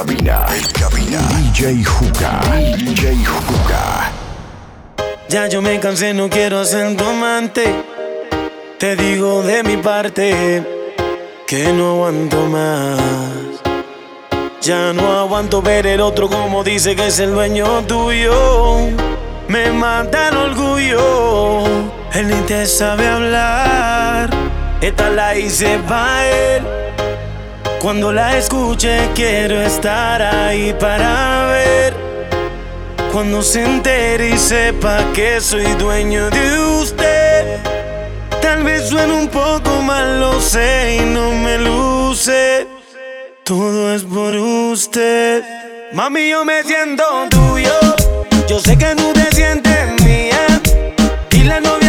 cabina, en cabina, DJ Juca, DJ Juca. Ya yo me cansé, no quiero ser tu. Te digo de mi parte que no aguanto más. Ya no aguanto ver el otro como dice que es el dueño tuyo. Me mata el orgullo. Él ni te sabe hablar. Esta la hice pa' él. Cuando la escuche quiero estar ahí para ver. Cuando se entere y sepa que soy dueño de usted. Tal vez suene un poco mal, lo sé y no me luce. Todo es por usted. Mami, yo me siento tuyo. Yo sé que no te sientes mía. Y la novia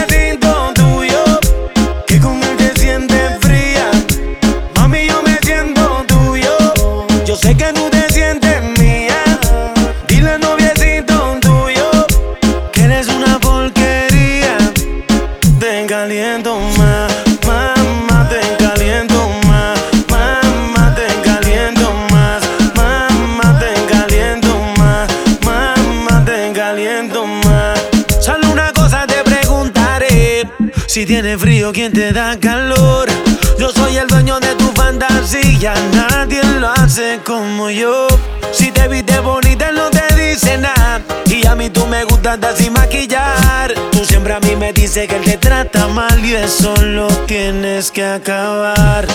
si tiene frío, ¿quién te da calor? Yo soy el dueño de tu fantasía, nadie lo hace como yo. Si te viste bonita, no te dice nada. Y a mí tú me gustas sin maquillar. Tú siempre a mí me dices que él te trata mal y eso lo tienes que acabar.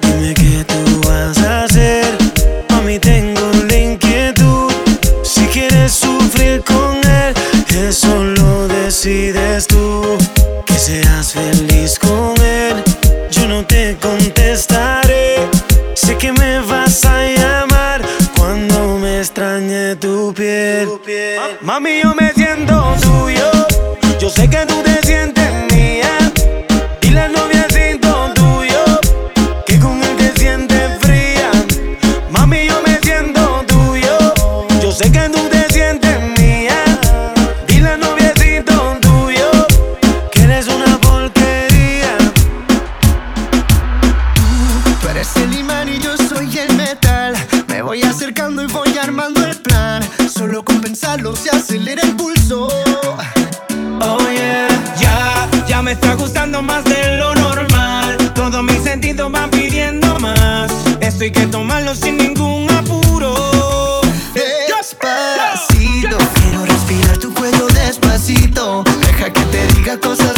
Dime qué tú vas a hacer. A mí tengo la inquietud. Si quieres sufrir con él, eso lo decides tú. Que seas feliz con él, yo no te contestaré. Sé que me vas a llamar cuando me extrañe tu piel. Mami, yo me cosas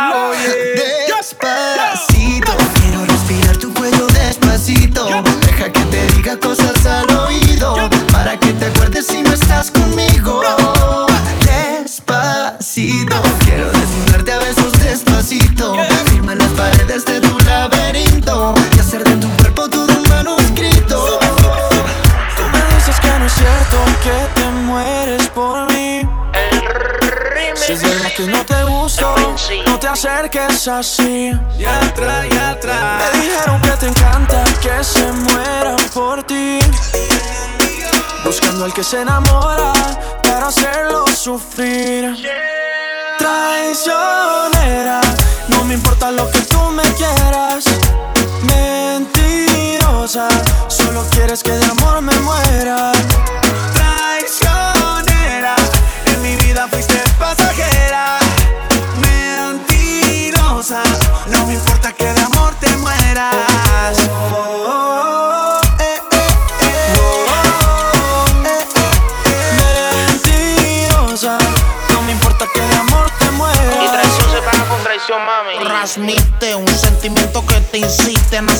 es así. Y atrás, y atrás. Me dijeron que te encanta que se mueran por ti. Buscando al que se enamora para hacerlo sufrir. Traicionera, no me importa lo que tú me quieras. Mentirosa, solo quieres que de amor me muera.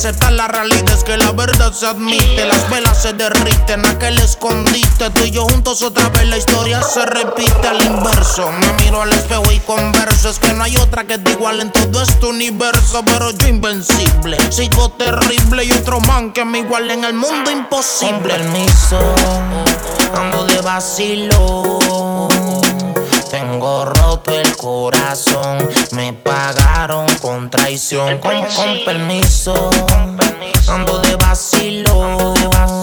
aceptar la realidad es que la verdad se admite. Las velas se derriten, aquel escondite. Tú y yo juntos otra vez la historia se repite al inverso. Me miro al espejo y converso. Es que no hay otra que te igual en todo este universo. Pero yo invencible, sigo terrible. Y otro man que me igual en el mundo imposible. Con permiso, ando de vacilo tengo roto el corazón, me pagaron con traición. Con, permiso, ando de vacilo.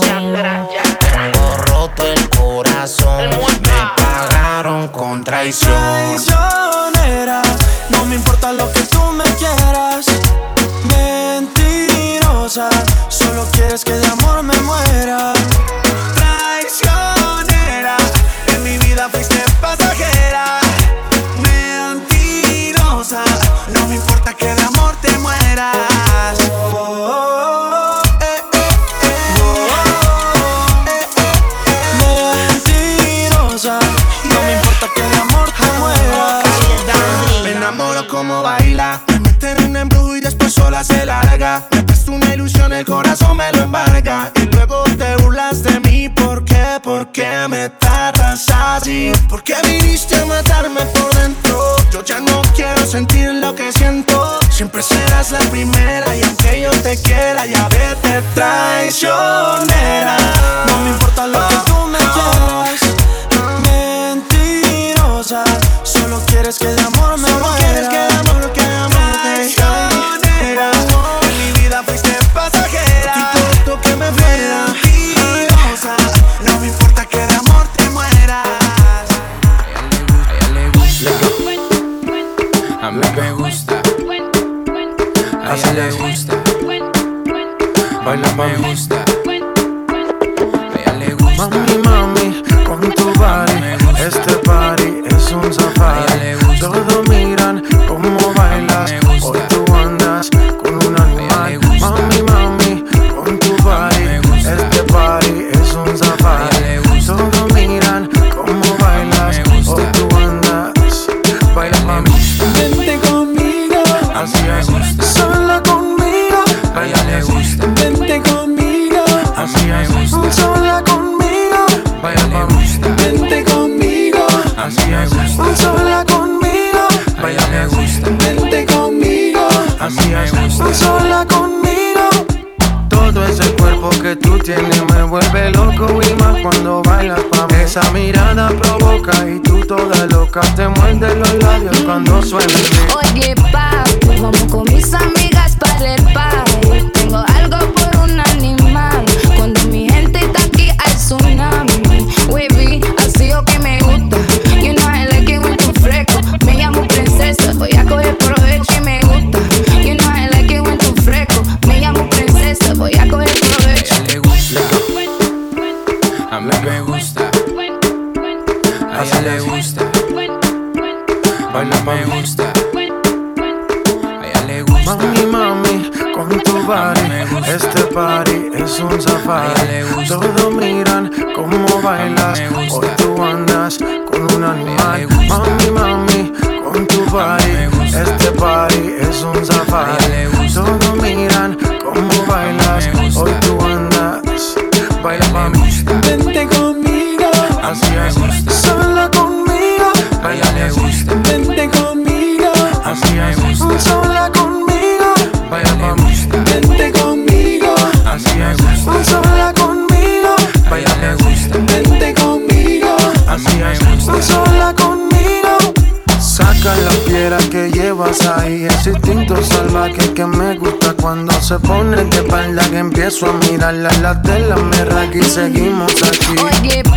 Tengo roto el corazón, me pagaron con traición. Traicionera, no me importa lo que tú me quieras. Mentirosa, solo quieres que de amor me muera. carga. Es una ilusión, el corazón me lo embarga. Y luego te burlas de mí, ¿por qué? ¿Por qué me tratas así? ¿Por qué viniste a matarme por dentro? Yo ya no quiero sentir lo que siento. Siempre serás la primera y aunque yo te quiera, ya vete traicionera. No me importa lo que le gusta. Baila me gusta. gusta. sola conmigo. Todo ese cuerpo que tú tienes me vuelve loco y más cuando bailas pa' mí. Esa mirada provoca y tú toda loca te muerde los labios cuando suena. Oye, pa, vamos con mis amigas para el pa. Empiezo a mirar las la de la merra y seguimos aquí.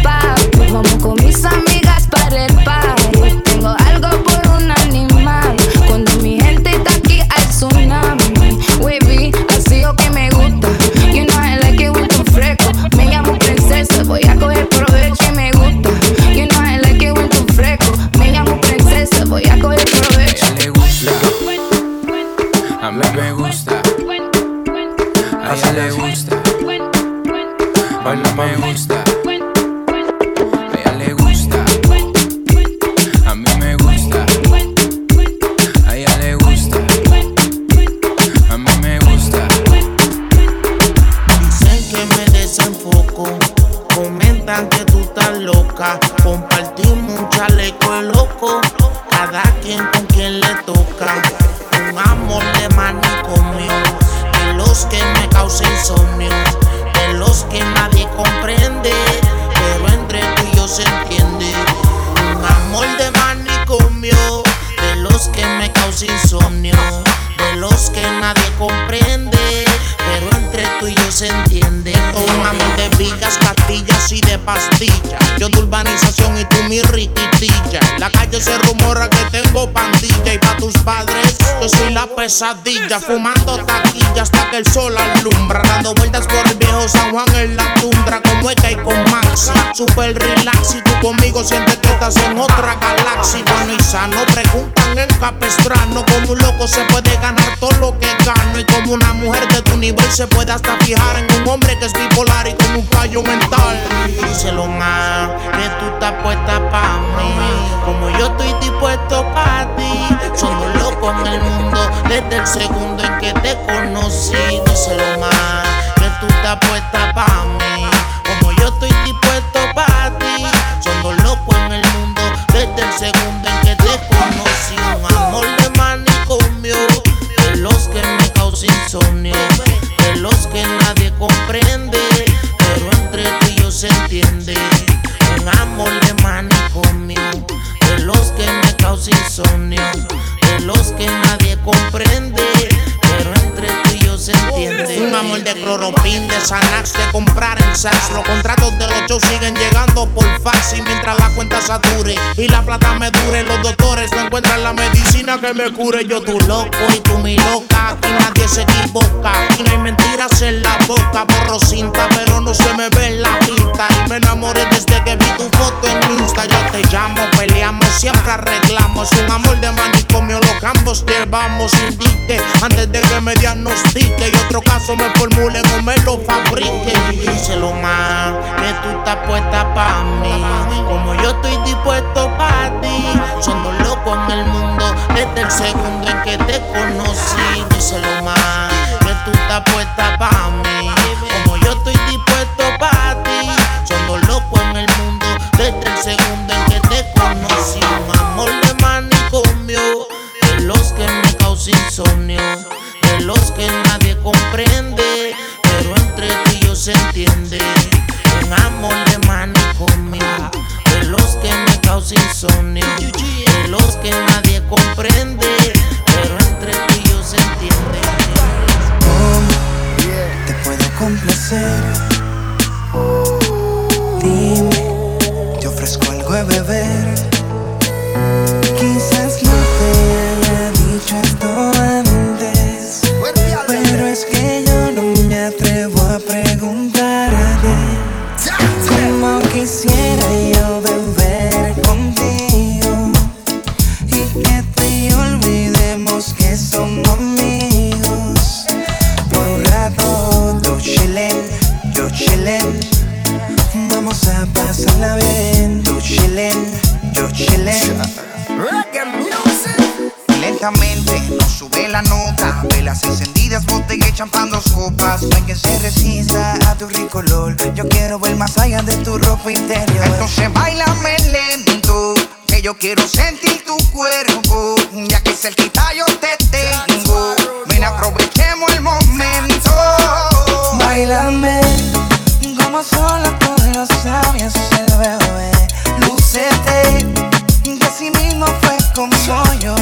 Segundo en que te conocí. Díselo más, que tú estás puesta pa' mí. Los contratos de los shows siguen llegando Y mientras la cuenta sature y la plata me dure, los doctores no encuentran la medicina que me cure. Yo tu loco y tú mi loca. Aquí nadie se equivoca. Aquí no hay mentiras en la boca. Borro cinta, pero no se me ve en la pinta. Y me enamoré desde que vi tu foto en Insta. Yo te llamo, peleamos, siempre arreglamos. Un amor de manicomio, los ambos llevamos. Indique antes de que me diagnostique. Y otro caso me formulen o me lo fabrique. Díselo más, que tú estás puesta pa' mí. Como yo estoy dispuesto pa' ti. Somos locos en el mundo desde el segundo en que te conocí. Díselo más, que tú estás puesta pa' mí. Como yo estoy dispuesto pa' ti. Somos locos en el mundo desde el segundo en que te conocí. Un amor de manicomio. De los que me causa insomnio. De los que nadie comprende. Pero entre tú yo se entiende. Un amor de manicomio. Los que me causa insomnio. De los que nadie comprende. Pero entre tú y yo se entiende. te puedo complacer. Dime, te ofrezco algo de beber. Quizás no te haya dicho esto pasarla bien. Tú chillen, yo chillen. Lentamente nos sube la nota. Velas encendidas, botella y champán, dos copas. No hay quien se resista a tu rico olor. Yo quiero ver más allá de tu ropa interior. Entonces bailame lento Que yo quiero sentir tu cuerpo. Ya que cerquita yo te tengo. Ven aprovechemos el momento. Bailame como solo como yo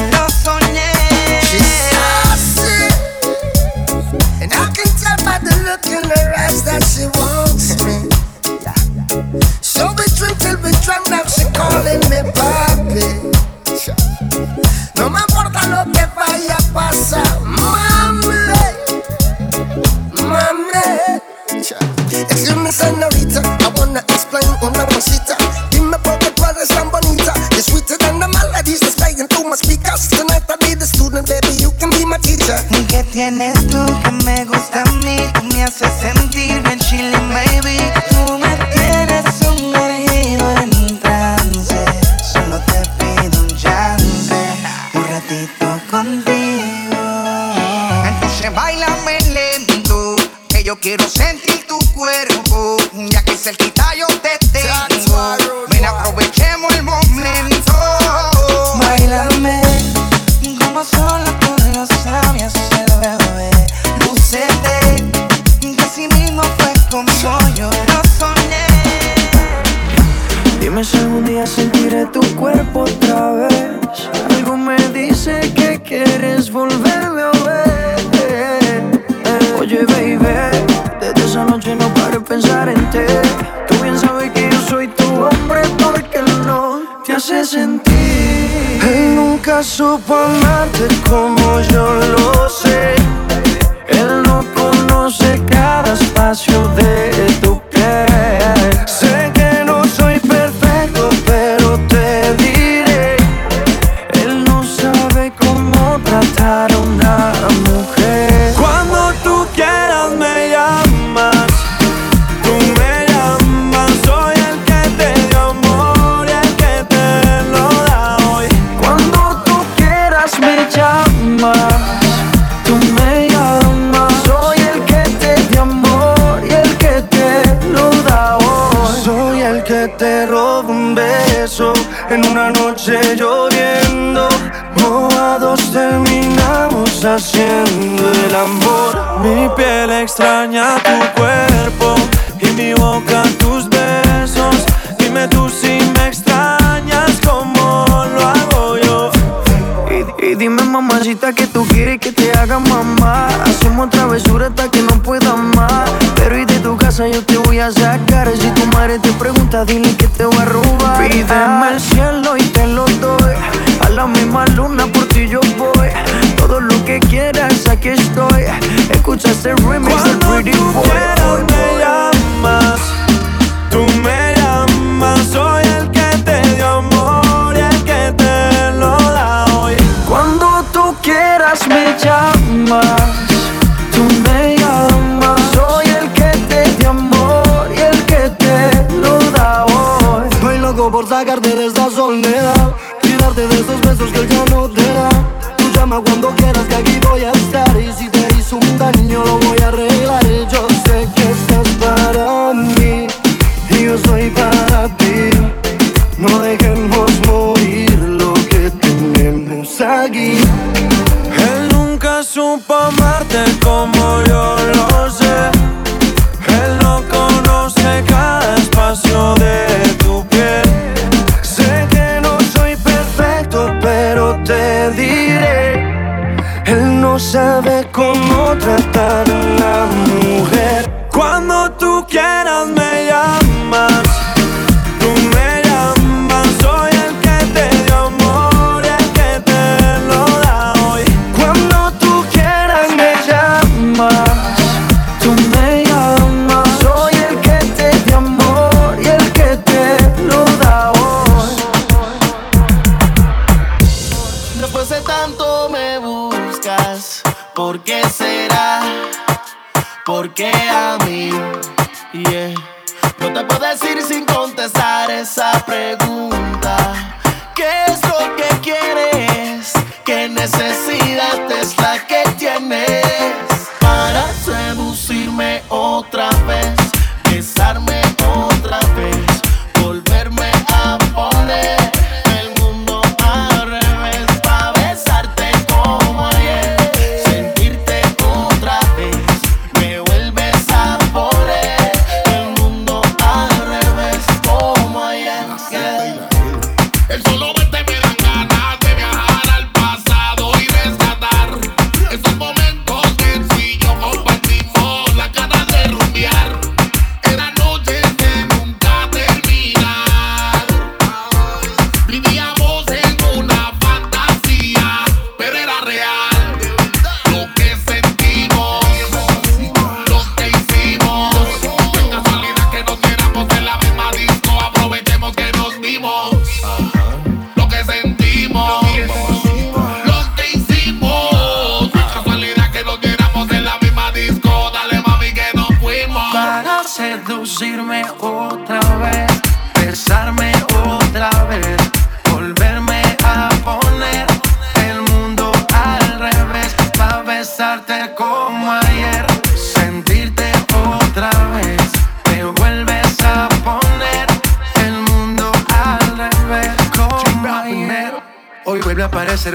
voy. Todo lo que quieras, aquí estoy. Escucha ese remix del Pretty Boy.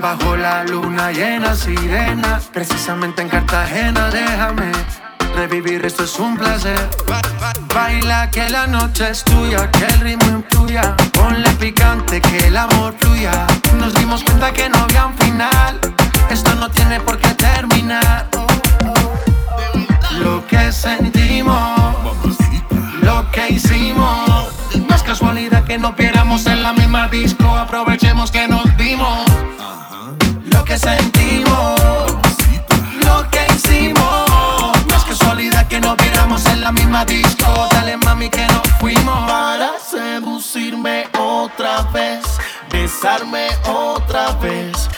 bajo la luna llena sirena. Precisamente en Cartagena, déjame revivir, esto es un placer. Baila que la noche es tuya, que el ritmo influya. Ponle picante que el amor fluya. Nos dimos cuenta que no había un final. Esto no tiene por qué terminar. Lo que sentimos, lo que hicimos. No es casualidad que no piéramos en la misma disco. Aprovechemos que nos dimos que sentimos, lo que hicimos. Más que casualidad que nos miramos en la misma disco. Dale mami que nos fuimos. Para seducirme otra vez, besarme otra vez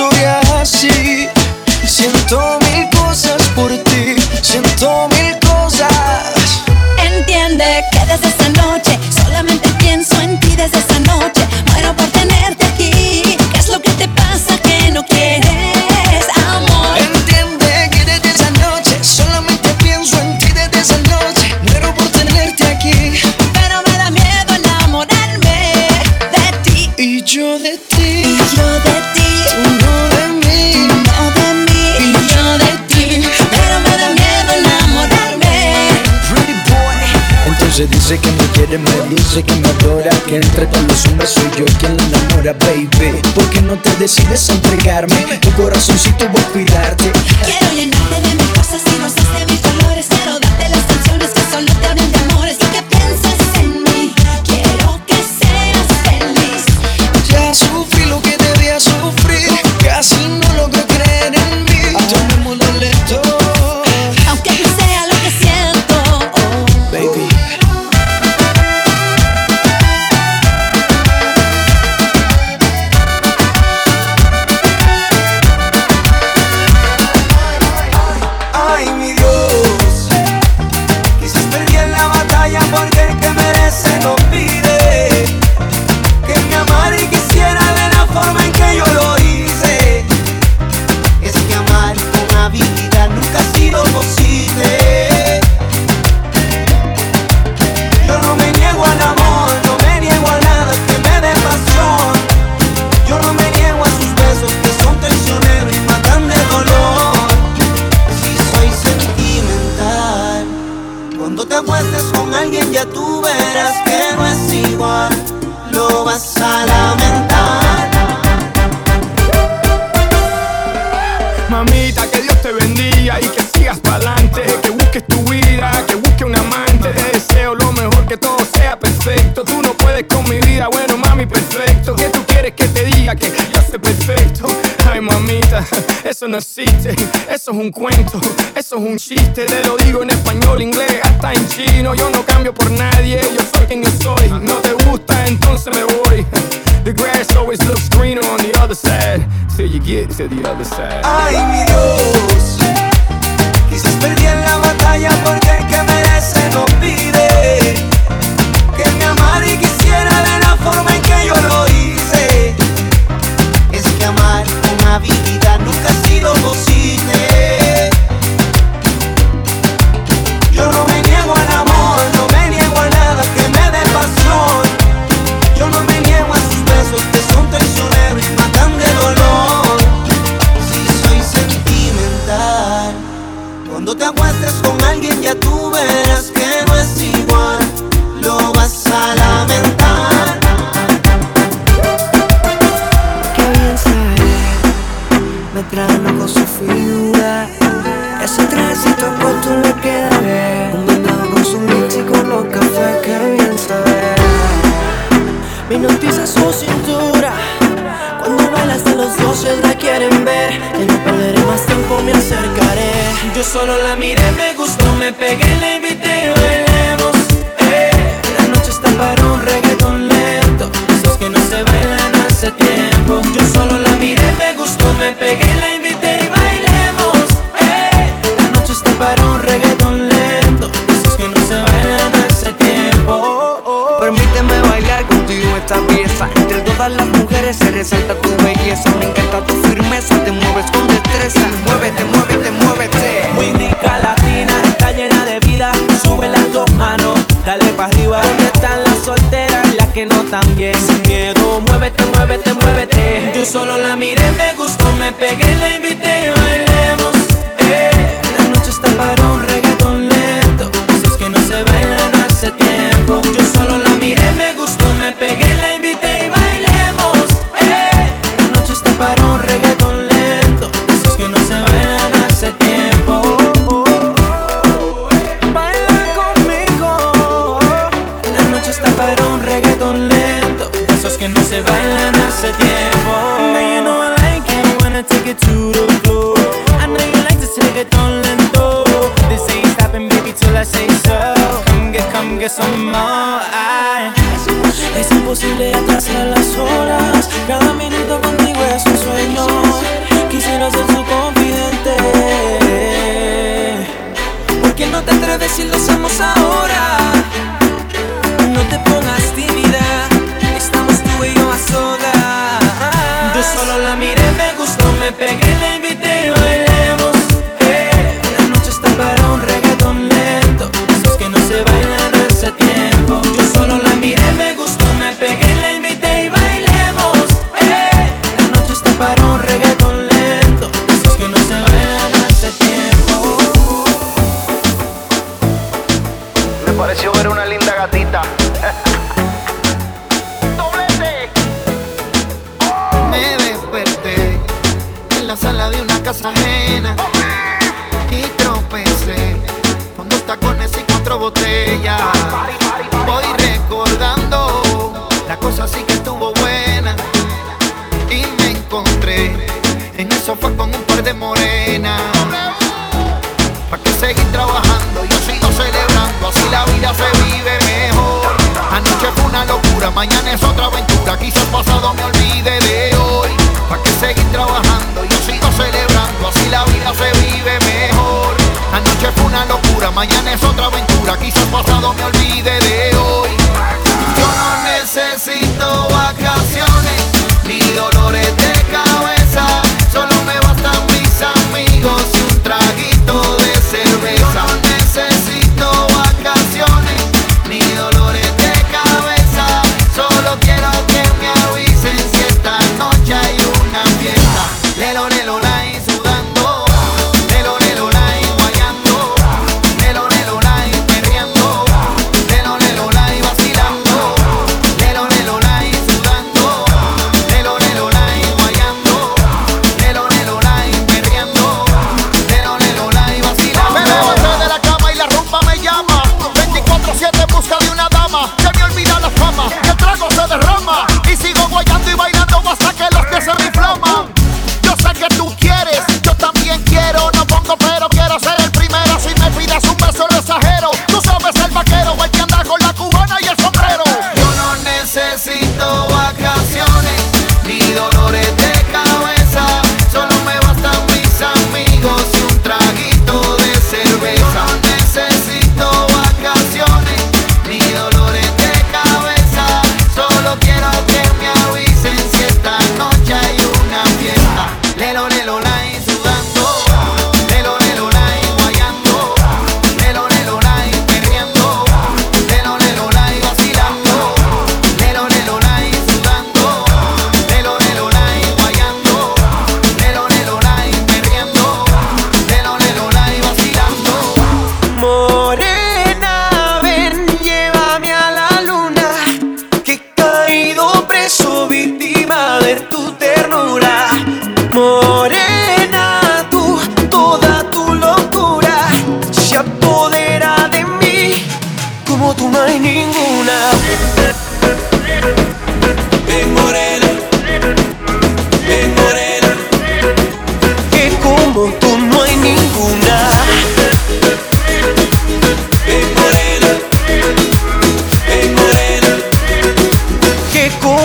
estoy así. Siento te decides entregarme, tu corazoncito voy a cuidarte. Quiero cuento, eso es un chiste, te lo digo en español, inglés, hasta en chino. Yo no cambio por nadie, yo soy quien yo soy. No te gusta, entonces me voy. The grass always looks greener on the other side, till you get to the other side. Ay,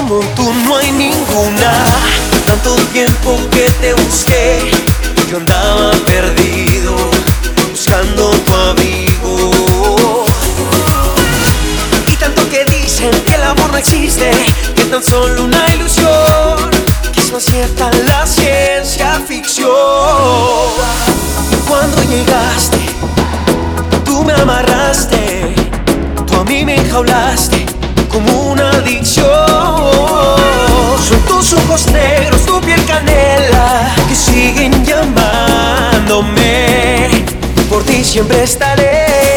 como tú no hay ninguna. Tanto tiempo que te busqué, yo andaba perdido, buscando tu amigo. Y tanto que dicen que el amor no existe, que es tan solo una ilusión, que es más cierta la ciencia ficción. Y cuando llegaste, tú me amarraste, tú a mí me enjaulaste como una adicción tus ojos negros, tu piel canela, que siguen llamándome. Por ti siempre estaré.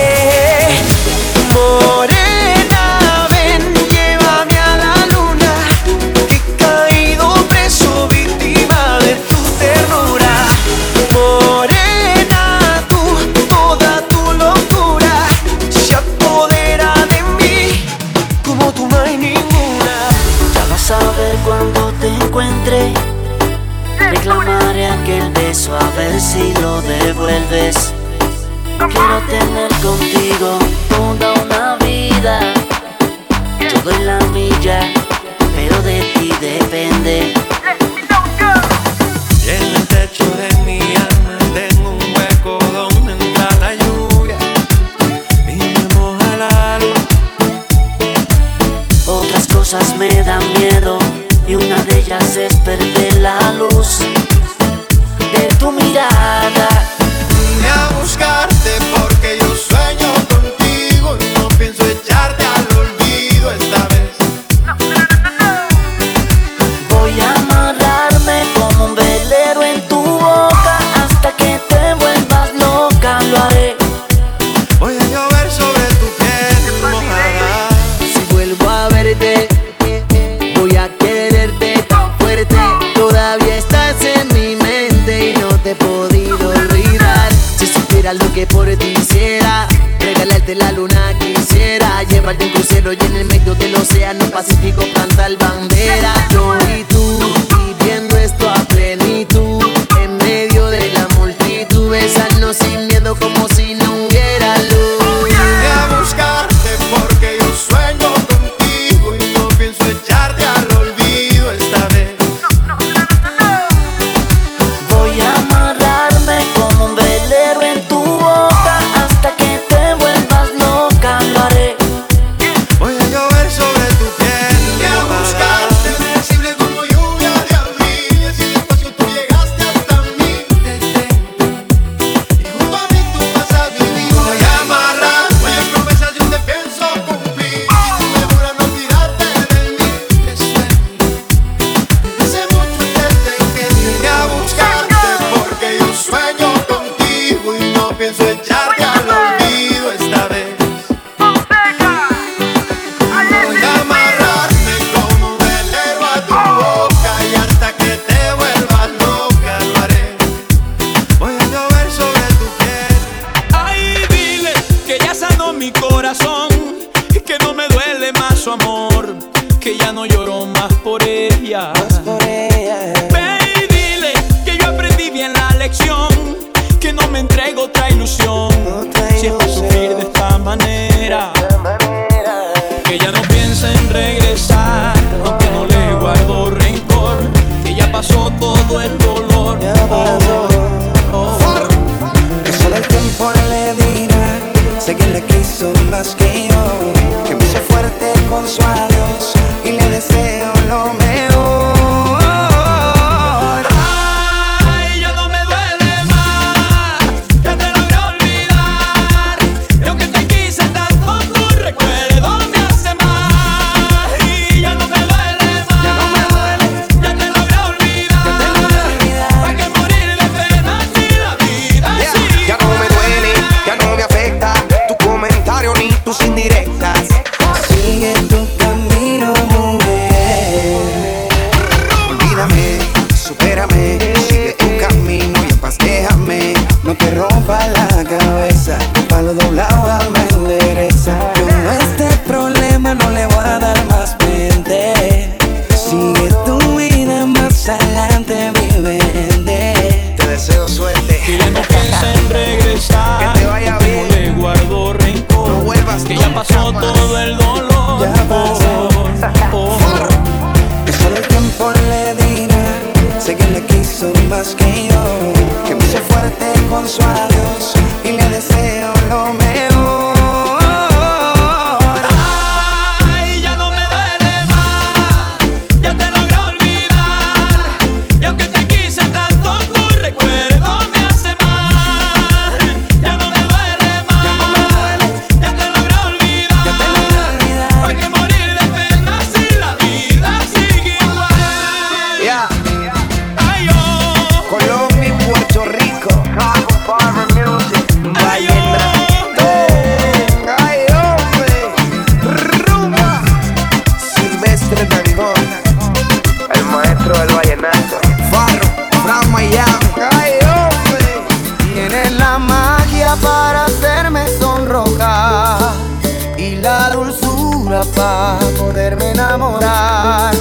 El maestro del vallenato. Farro, Fran Miami. Ay, hombre. Tienes la magia para hacerme sonrojar y la dulzura para poderme enamorar.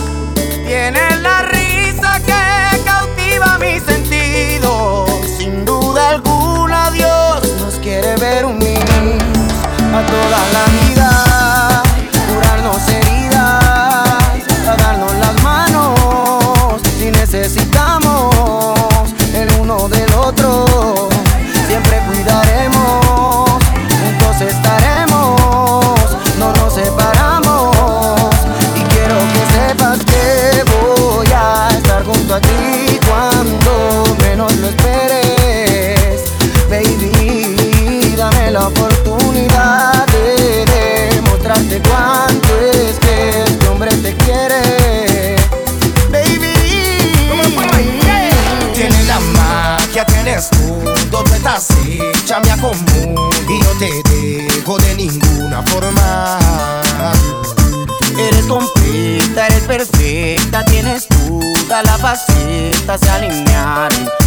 capacetas se alinharem.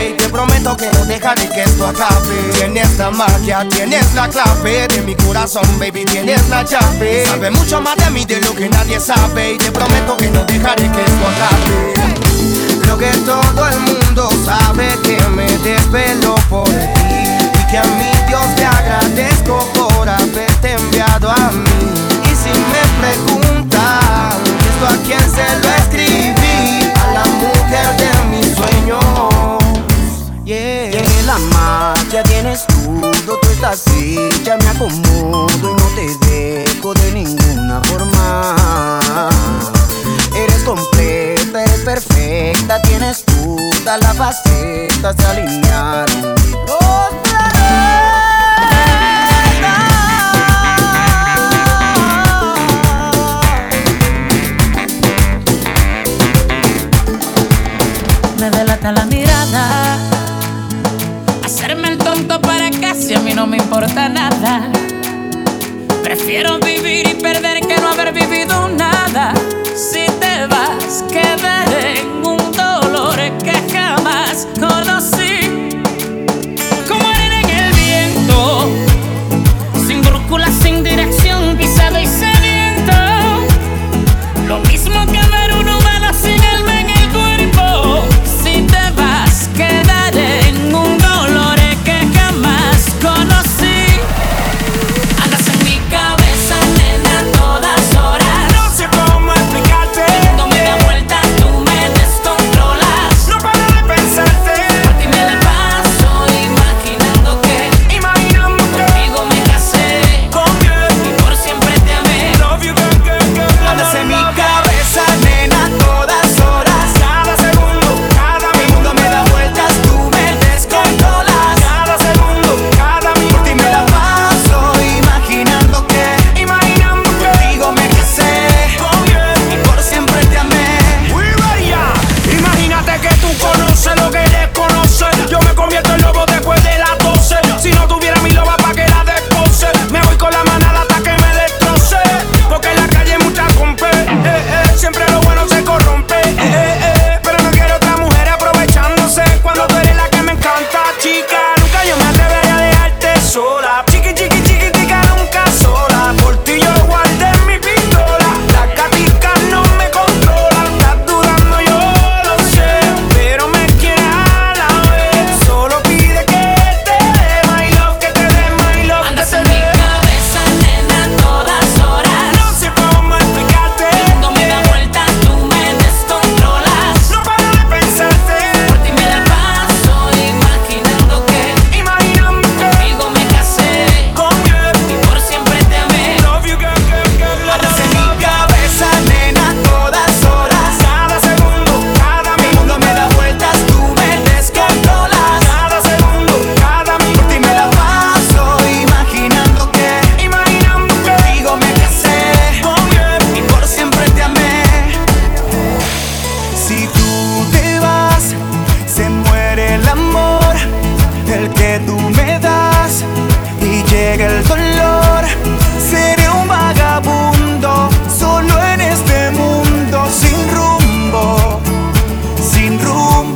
y te prometo que no dejaré que esto acabe. Tienes la magia, tienes la clave de mi corazón, baby, tienes la llave. Sabe mucho más de mí de lo que nadie sabe y te prometo que no dejaré que esto acabe. Creo que todo el mundo sabe que me desvelo por ti y que a mi Dios te agradezco por haberte enviado a mí. Y si me preguntan esto a quién se lo escribí, a la mujer de mis sueños la magia tienes todo, tú estás así, ya me acomodo y no te dejo de ninguna forma. Eres completa, eres perfecta, tienes todas las facetas se alinearon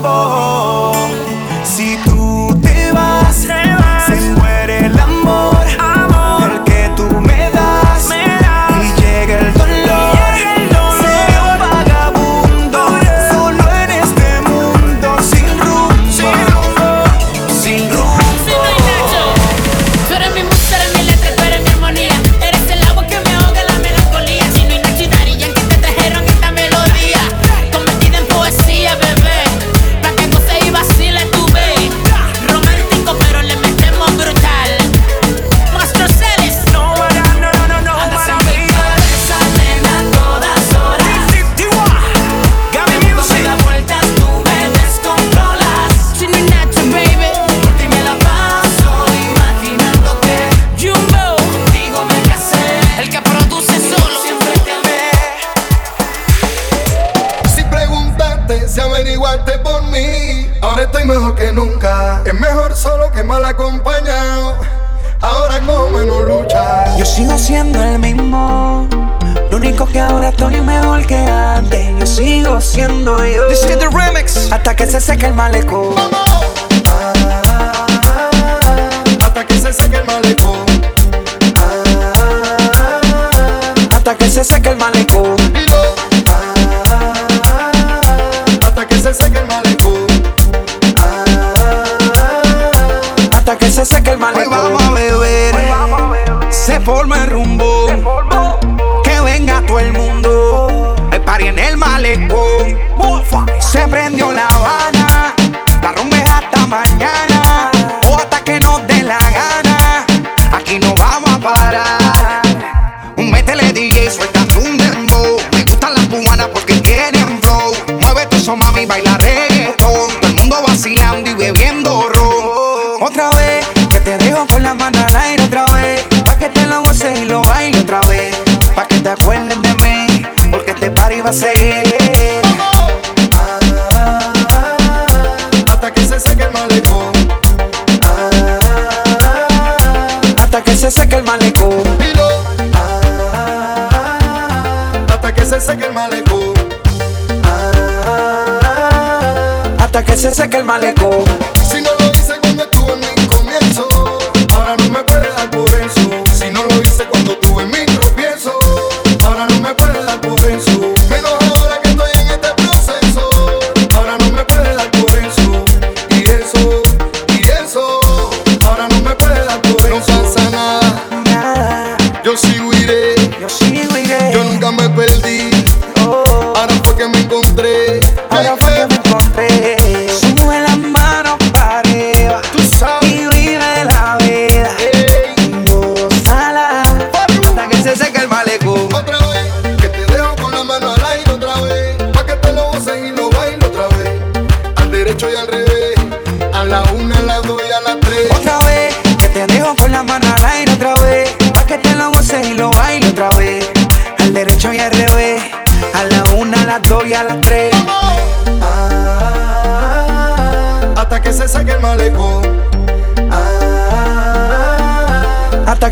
Oh.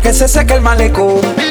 Que se seque el malecón.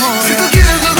Te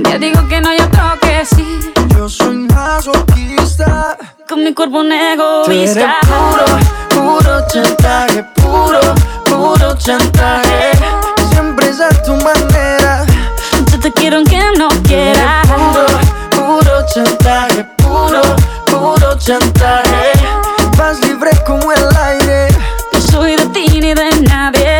Un día digo que no, y otro que sí. Yo soy masoquista. Con mi cuerpo un Tú eres egoísta. puro, puro chantaje, puro, puro chantaje. Siempre es a tu manera. Yo te quiero aunque no quiera. Puro, puro chantaje, puro, puro chantaje. Vas libre como el aire. No soy de ti ni de nadie.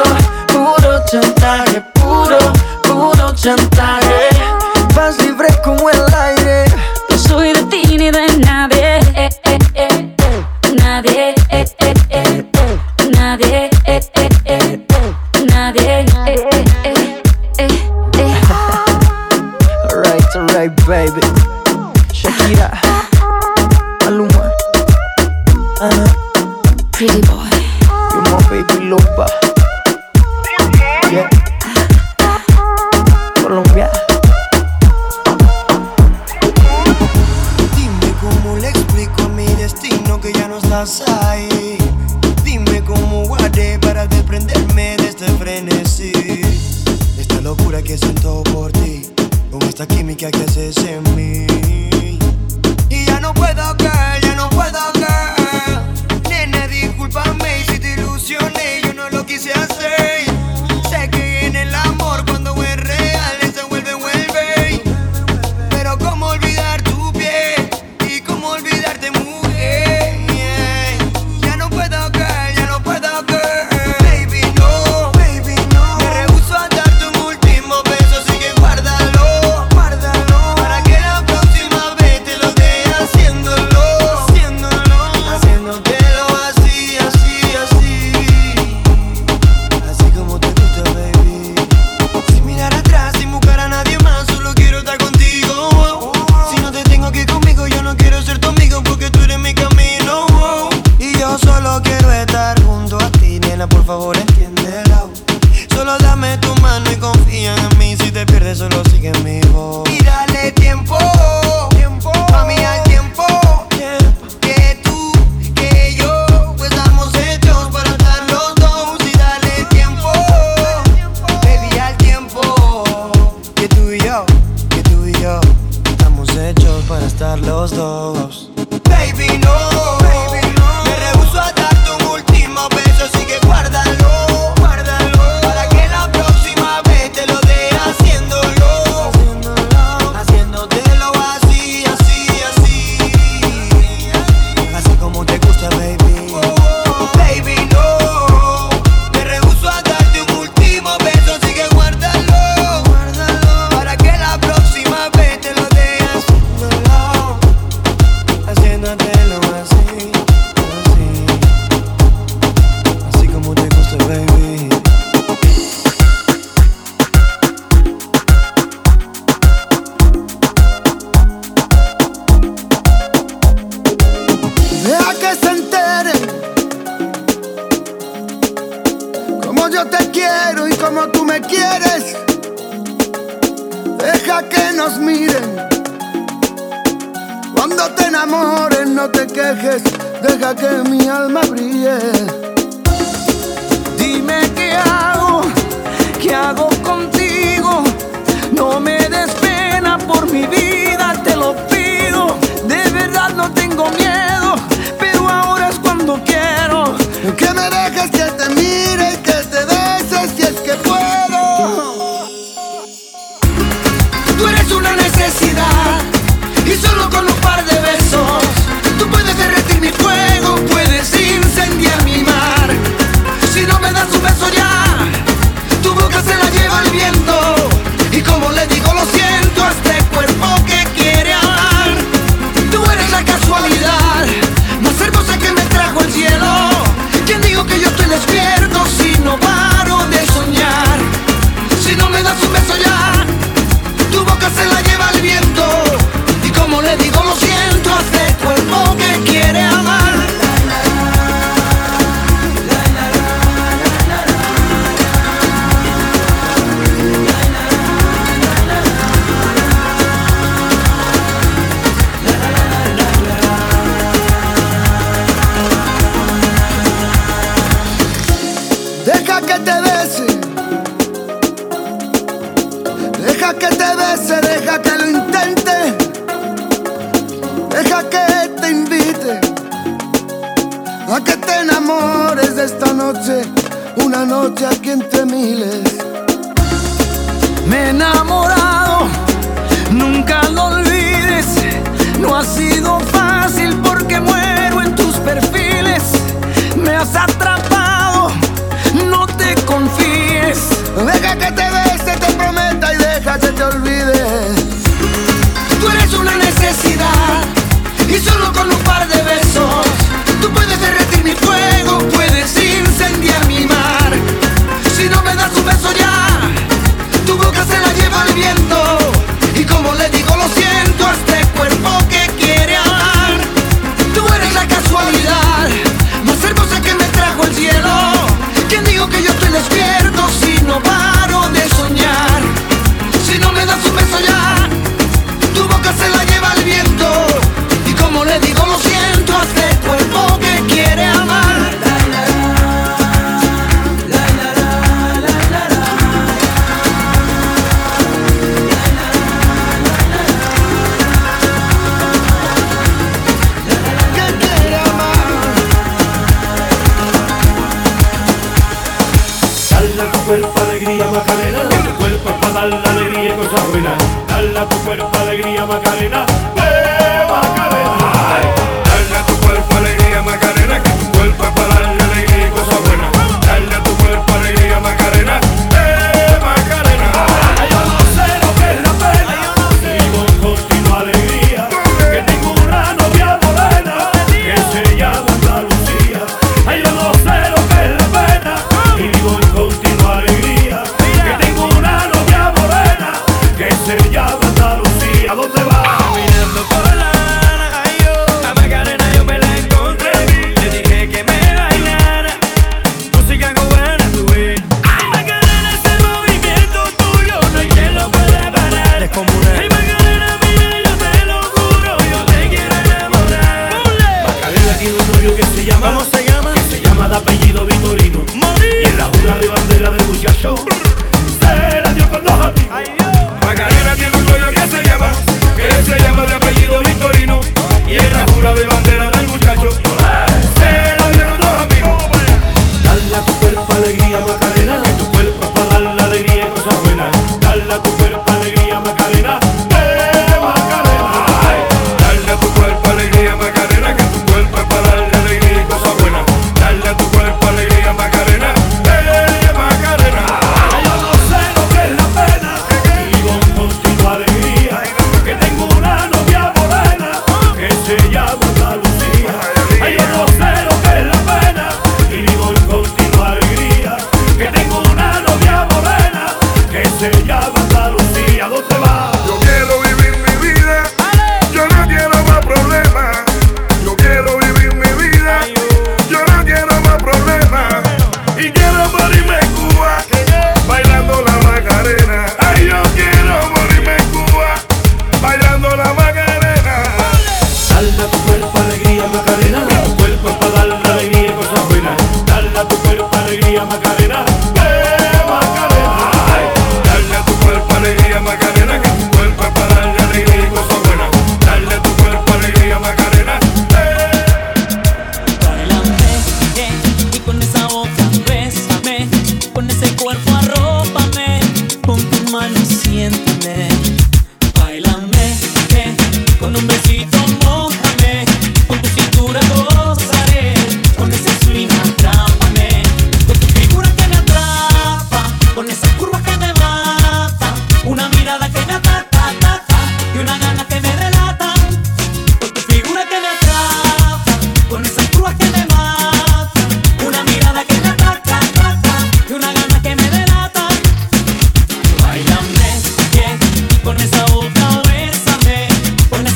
chantaje, puro, puro chantaje. Vas libre como el aire. No soy de ti ni de nadie eh, eh, eh. Nadie. Nadie. Nadie. Alright, alright, baby. Shakira,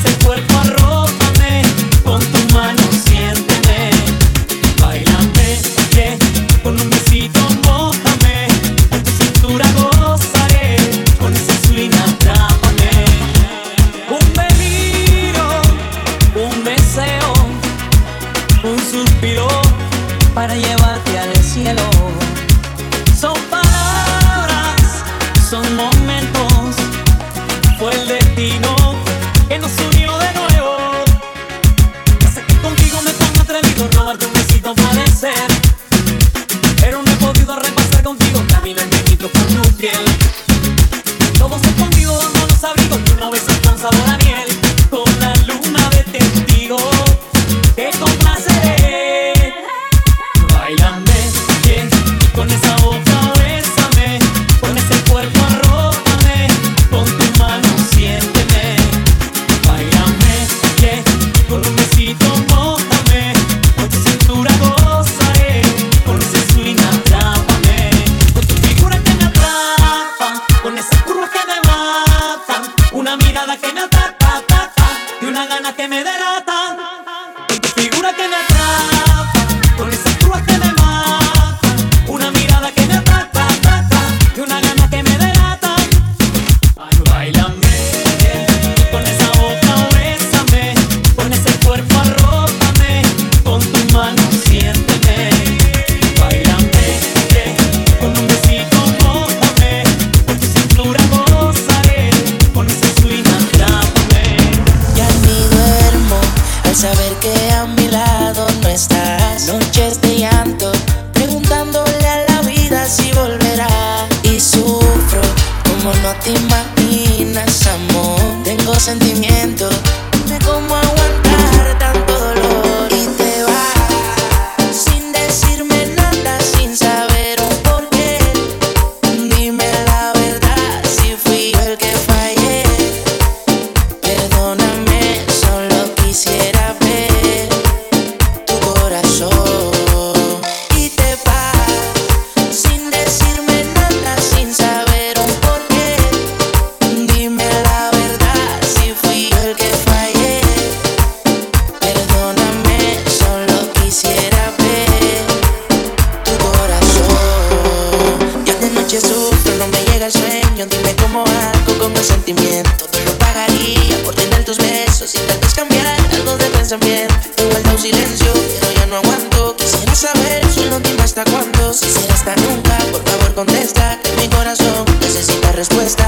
el cuerpo respuesta.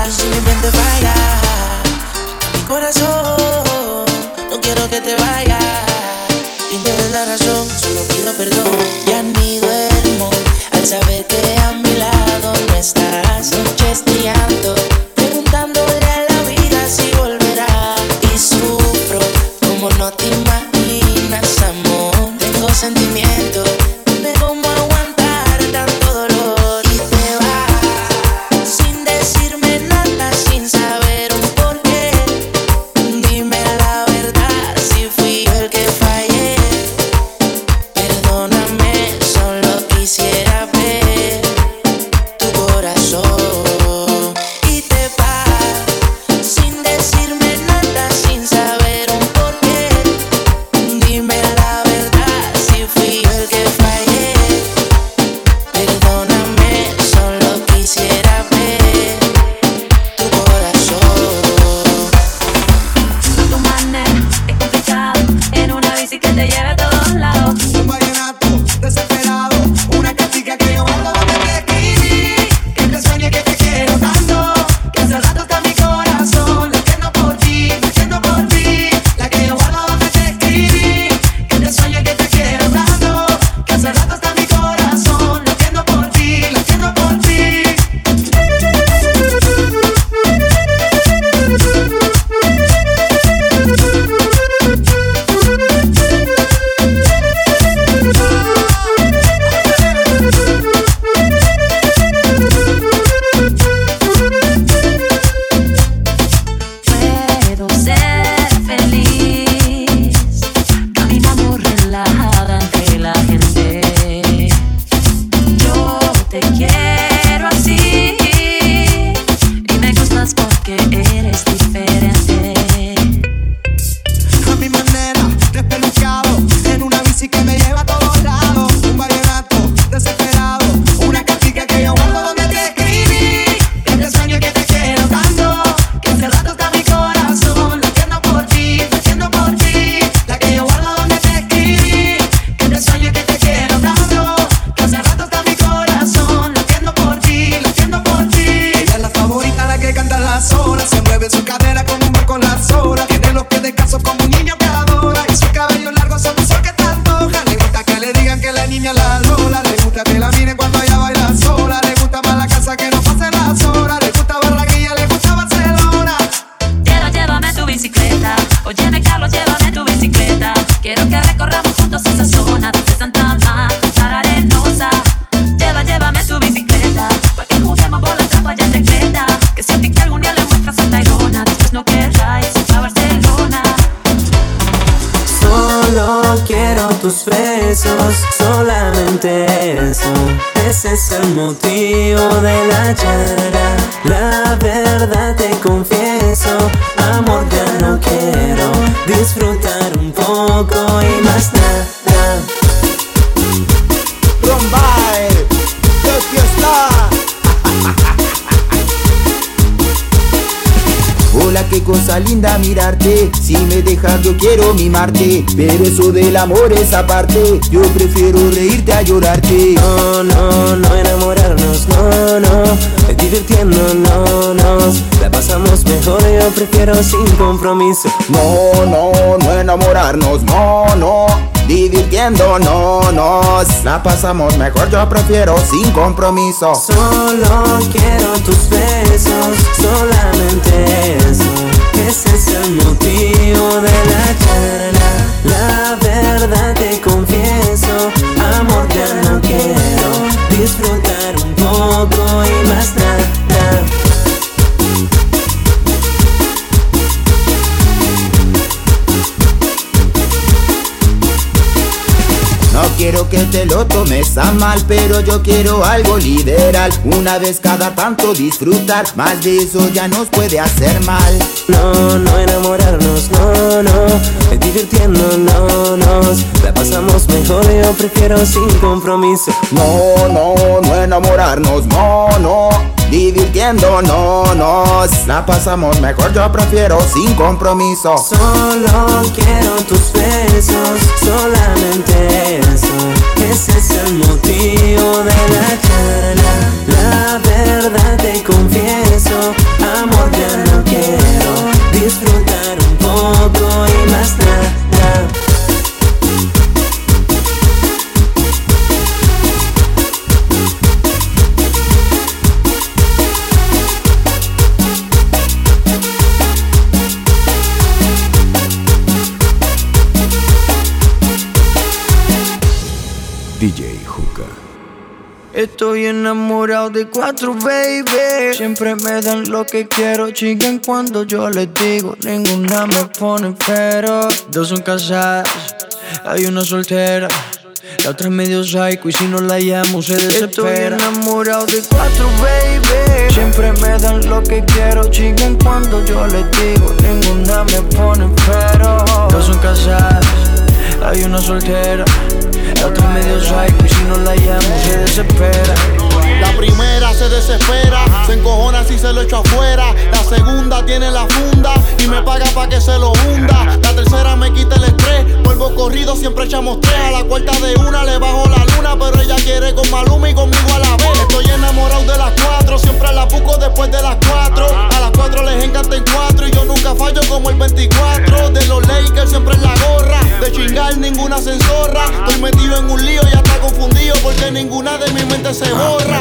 Tus besos, solamente eso. Ese es el motivo de la charla. La verdad te confieso, amor ya no quiero disfrutar un poco y más nada. Qué cosa linda mirarte. Si me dejas, yo quiero mimarte. Pero eso del amor es aparte. Yo prefiero reírte a llorarte. No, no, no enamorarnos, no, no, divirtiéndonos. La pasamos mejor, yo prefiero sin compromiso. No, no, no enamorarnos, no, no. Divirtiéndonos, la pasamos mejor, yo prefiero sin compromiso. Solo quiero tus besos, solamente eso. Ese es el motivo de la charla. La verdad te confieso, amor ya no quiero disfrutar un poco y más quiero que te lo tomes a mal, pero yo quiero algo liberal. Una vez cada tanto disfrutar, más de eso ya nos puede hacer mal. No, no enamorarnos, no, no, divirtiéndonos. La pasamos mejor, yo prefiero sin compromiso. No, no, no enamorarnos, no, no. Divirtiéndonos, la pasamos mejor, yo prefiero sin compromiso. Solo quiero tus besos, solamente eso. Ese es el motivo de la charla. La verdad te confieso, amor ya no quiero disfrutar un poco y más. Estoy enamorado de cuatro, baby. Siempre me dan lo que quiero, chiquen cuando yo les digo. Ninguna me pone pero. Dos son casadas, hay una soltera. La otra es medio psycho y si no la llamo se desespera. Estoy enamorado de cuatro, baby. Siempre me dan lo que quiero, chiquen cuando yo les digo. Ninguna me pone pero. Dos son casadas, hay una soltera. La otra medio psycho y si no la llamo se desespera. La primera se desespera, se encojona si se lo echo afuera. La segunda tiene la funda y me paga pa' que se lo hunda. La tercera me quita el estrés, vuelvo corrido, siempre echamos tres. A la cuarta de una le bajo la luna, pero ella quiere con Maluma y conmigo a la vez. Estoy enamorado de las cuatro, siempre la busco después de las cuatro. A las cuatro les encanta en cuatro y yo nunca fallo como el 24. De los Lakers siempre en la gorra, de chingar ninguna se enzorra. Estoy metido en un lío y ya está confundido porque ninguna de mi mente se borra.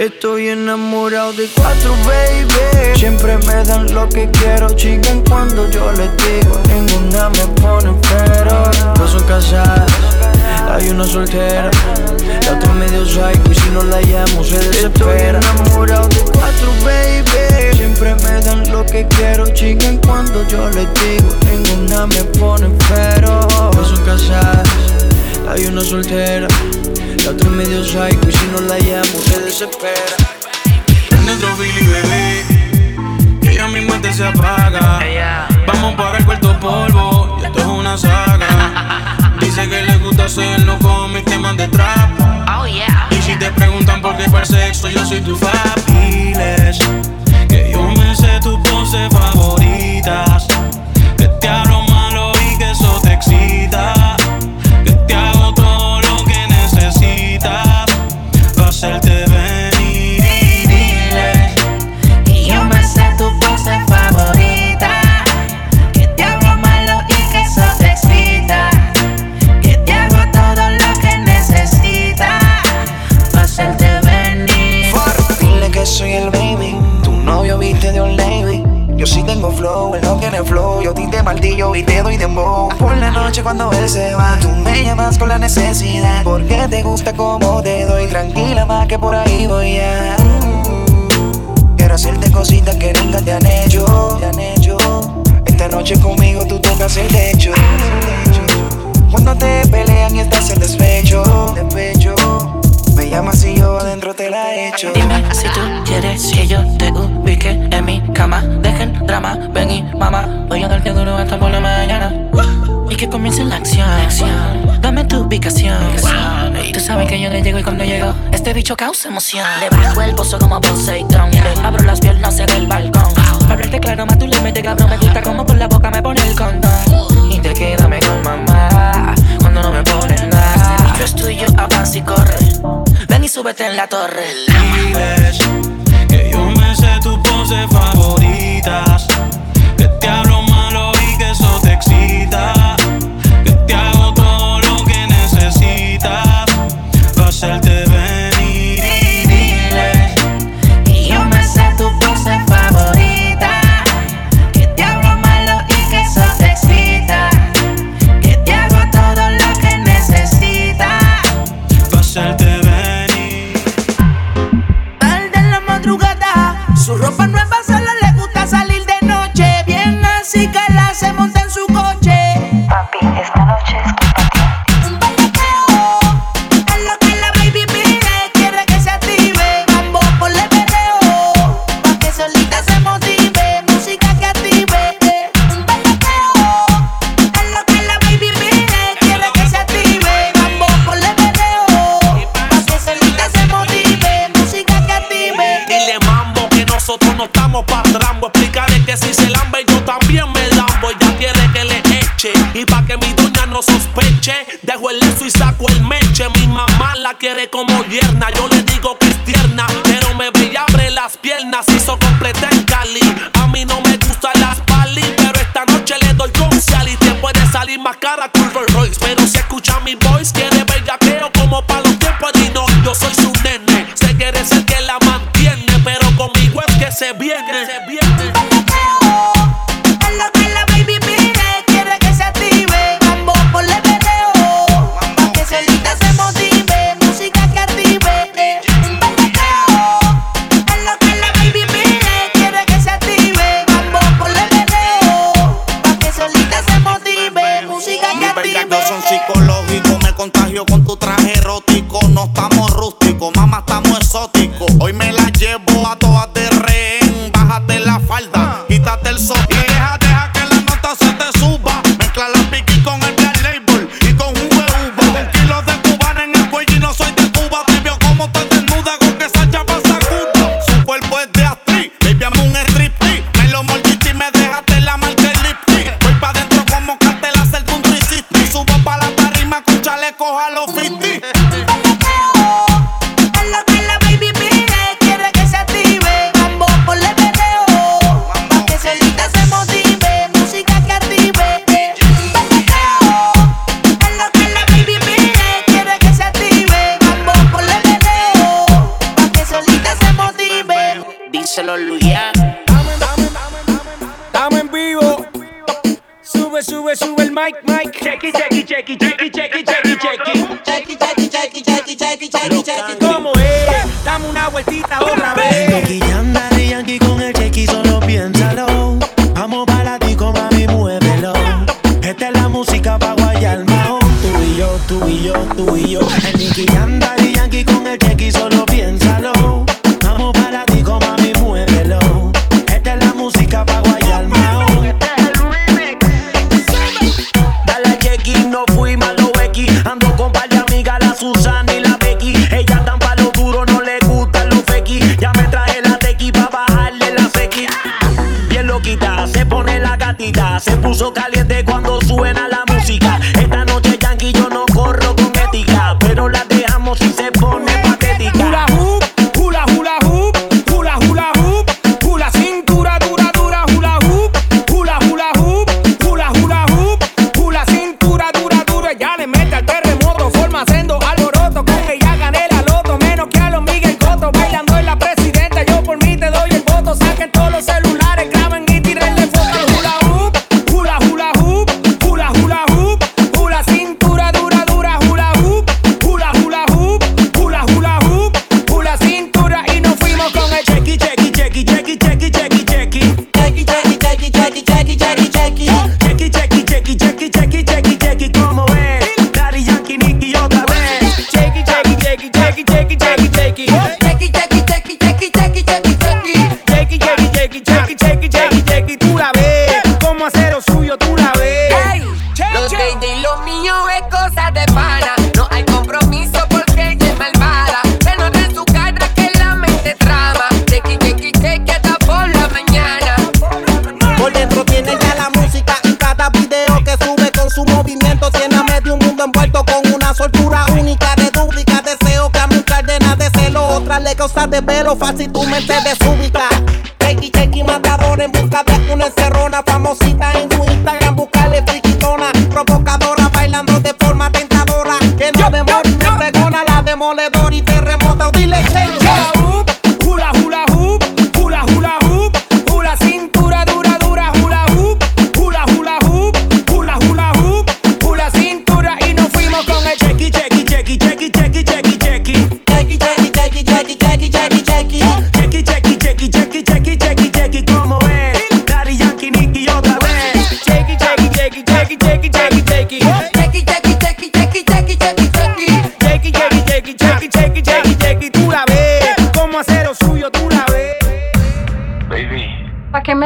Estoy enamorado de cuatro, baby. Siempre me dan lo que quiero, chiquen cuando yo les digo. Ninguna me pone pero. Dos son casadas, hay una soltera. La otra medio psycho y si no la llamo se desespera. Estoy enamorado de cuatro, baby. Siempre me dan lo que quiero, chiquen cuando yo les digo. Ninguna me pone pero. Dos son casadas, hay una soltera. La otra medio psycho y si no la llamo se desespera. En otro Billy bebé, que ella mi mente se apaga. Vamos para el cuarto polvo, y esto es una saga. Dice que le gusta hacerlo con mis temas de trap. Oh, y si te preguntan por qué para sexo, yo soy tu fab. Que yo me sé tus poses favoritas. tiene flow, yo te martillo y te doy dembow. Por la noche cuando él se va, tú me llamas con la necesidad. Porque te gusta como te doy, tranquila más que por ahí voy ya. Quiero hacerte cositas que nunca te han hecho. Te han hecho. Esta noche conmigo tú tocas el techo. Cuando te pelean y estás en despecho. despecho llamas y yo adentro te la echo. Dime si tú quieres que yo te ubique en mi cama. Dejen drama, ven y mamá Voy a darte duro hasta por la mañana. Y que comience la acción. Dame tu ubicación. Tú sabes que yo le llego y cuando llego, este bicho causa emoción. Le bajo el pozo como Poseidón. Le abro las piernas en el balcón. Para hablarte claro, más tú le metes cabrón. Me gusta como por la boca me pone el condón. Y te quédame con mamá cuando no me pones nada. Yo estoy yo, avanza y corre. Ven y súbete en la torre. Diles que yo me sé tus poses favoritas. Que te hablo malo y que eso te excita. Que te hago todo lo que necesitas. Pasarte invierna yo Coja los pibes. Que la baby mire, quiere que se active. Amor, ponle pedo. pa que solita se motive. Música que ative. En lo que la baby mire, quiere que se active. Amor, ponle pedo. pa que solita se motive. Díselo, Luján. Estamos en vivo. Sube, sube, sube el mic, mic. Checky, checky, checky, checky. ¿cómo es? Dame una vueltita otra vez.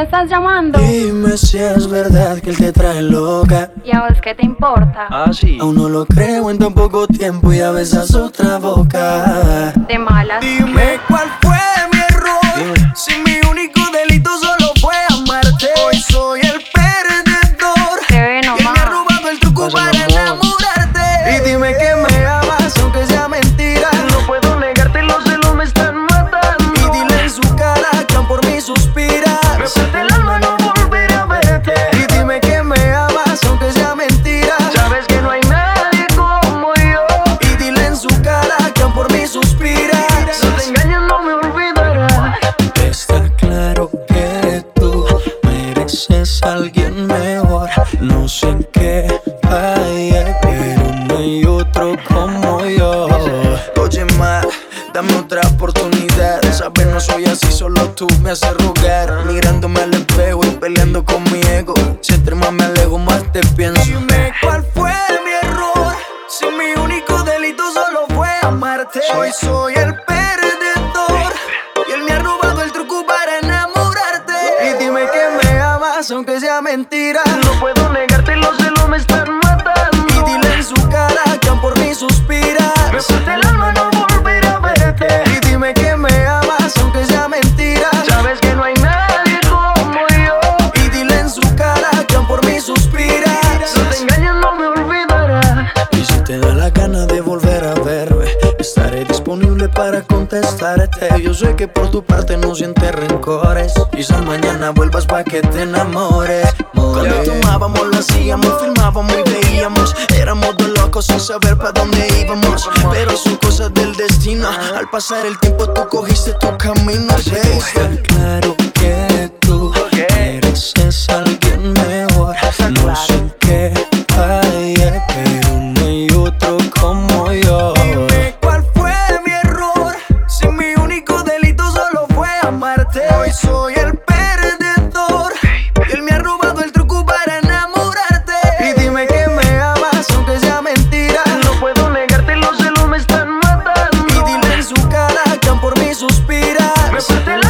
estás llamando? Dime si es verdad que él te trae loca. ¿Y a vos qué te importa? Ah, sí. Aún no lo creo en tan poco tiempo y a besas otra boca. De malas. Dime cuál fue sé que por tu parte no sientes rencores. y Quizás mañana vuelvas pa' que te enamores. Cuando tomábamos lo hacíamos, filmábamos y veíamos. Éramos dos locos sin saber pa' dónde íbamos. Pero son cosas del destino. Al pasar el tiempo tú cogiste tu camino. Está claro que tú eres alguien mejor. No sé respirar. Me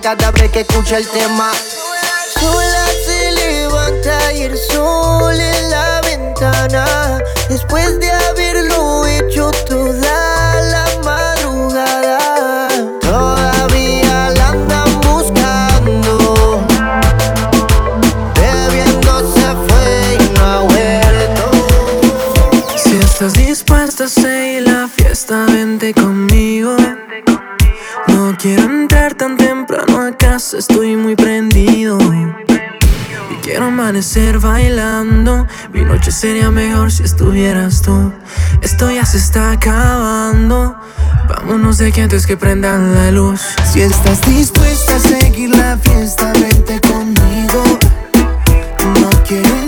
cada vez que escucho el tema. Mi noche sería mejor si estuvieras tú. Esto ya se está acabando. Vámonos de aquí antes que prendan la luz. Si estás dispuesta a seguir la fiesta, vente conmigo. No quiero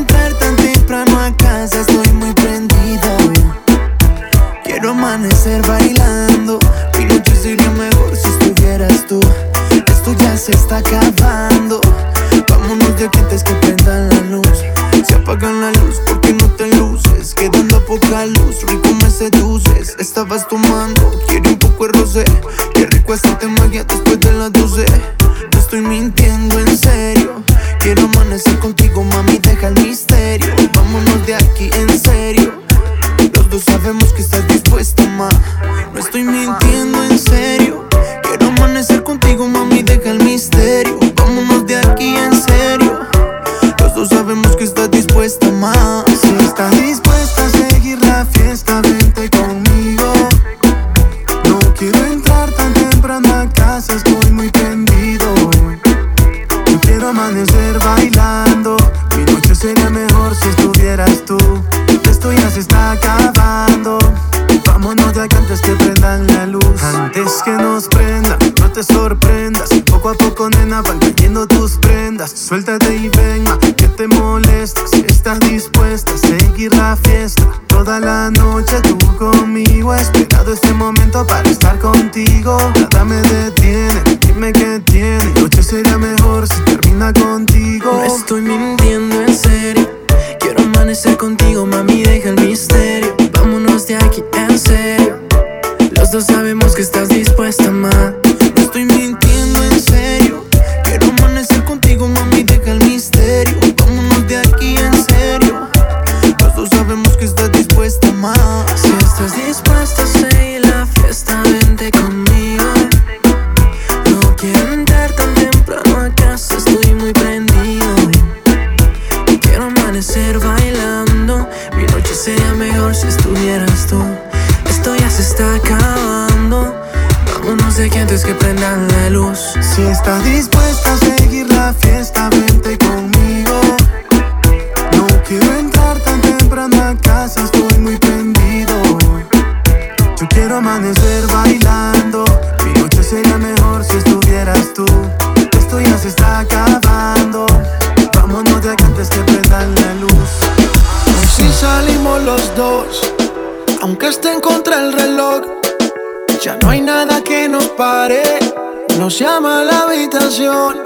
habitación.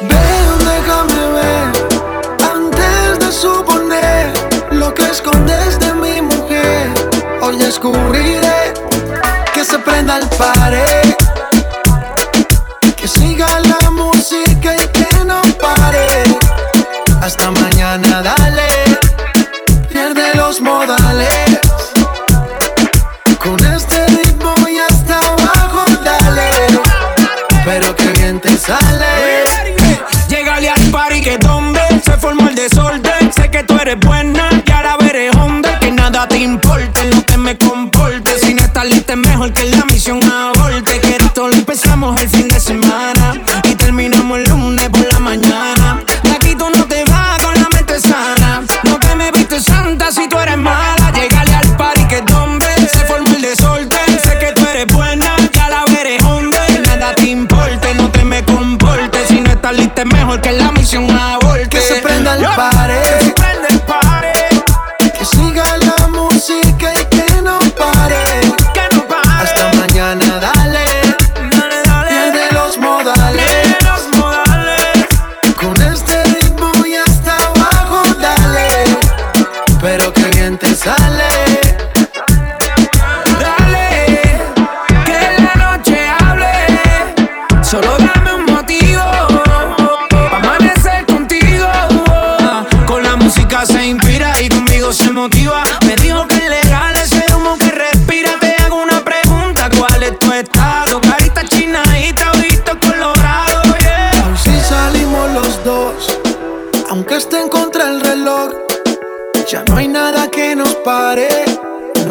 Ven, déjame ver, antes de suponer lo que escondes de mi mujer. Hoy descubriré que se prenda el pared, que siga la música y que no pare. Hasta mañana, dale, pierde los modales. eres buena y a la veré hombre. Que nada te importe lo que me comporte. Sin estar lista es mejor que la misión aborte. Que esto lo empezamos el fin de semana.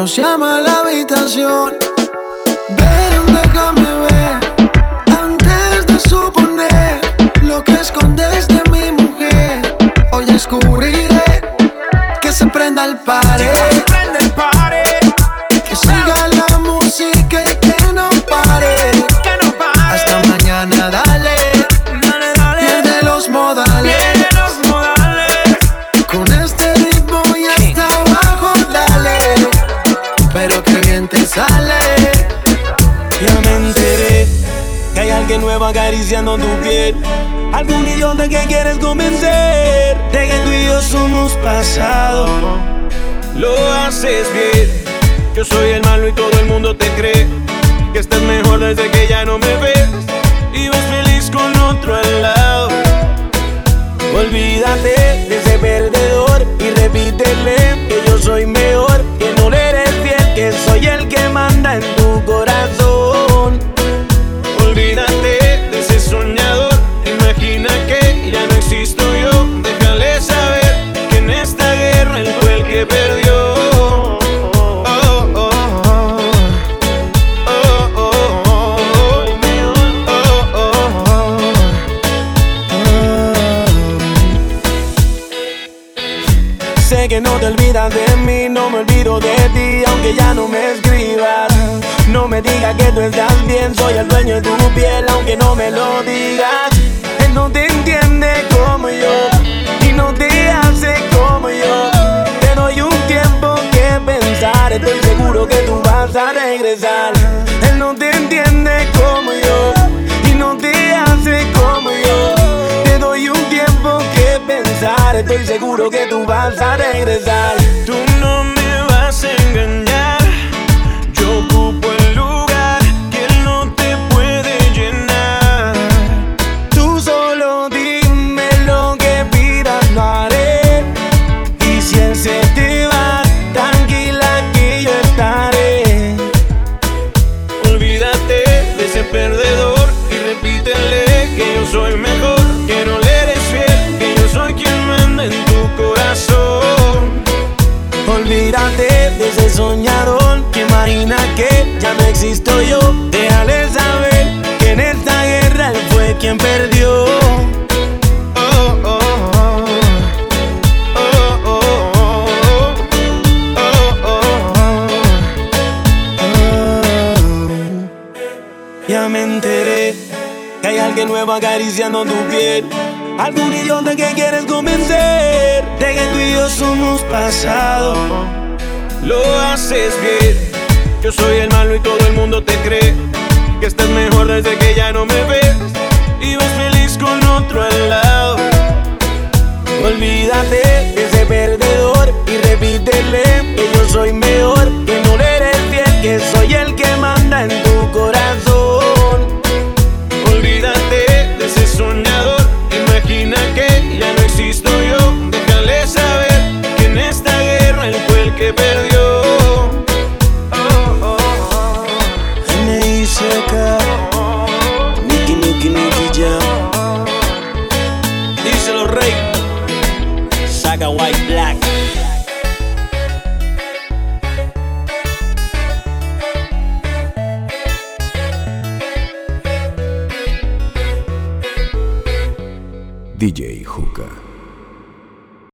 no se ama acariciando tu piel. Algún idiota que quieres convencer de que tú y yo somos pasado. Lo haces bien. Yo soy el malo y todo el mundo te cree. Que estás mejor desde que ya no me ves. Y ves feliz con otro al lado. Olvídate de ese perdedor y repítele que yo soy mejor. a regresar. Él no te entiende como yo y no te hace como yo. Te doy un tiempo que pensar, estoy seguro que tú vas a regresar. Tú no me vas a engañar. imagina que ya no existo yo. Déjale saber que en esta guerra él fue quien perdió. Ya me enteré que hay alguien nuevo acariciando tu piel. Algún idiota que quieres convencer de que tú y yo somos pasado. Lo haces bien. Yo soy el malo y todo el mundo te cree que estás mejor desde que ya no me ves y vas feliz con otro al lado. Olvídate de ese perdedor y repítele que yo soy mejor,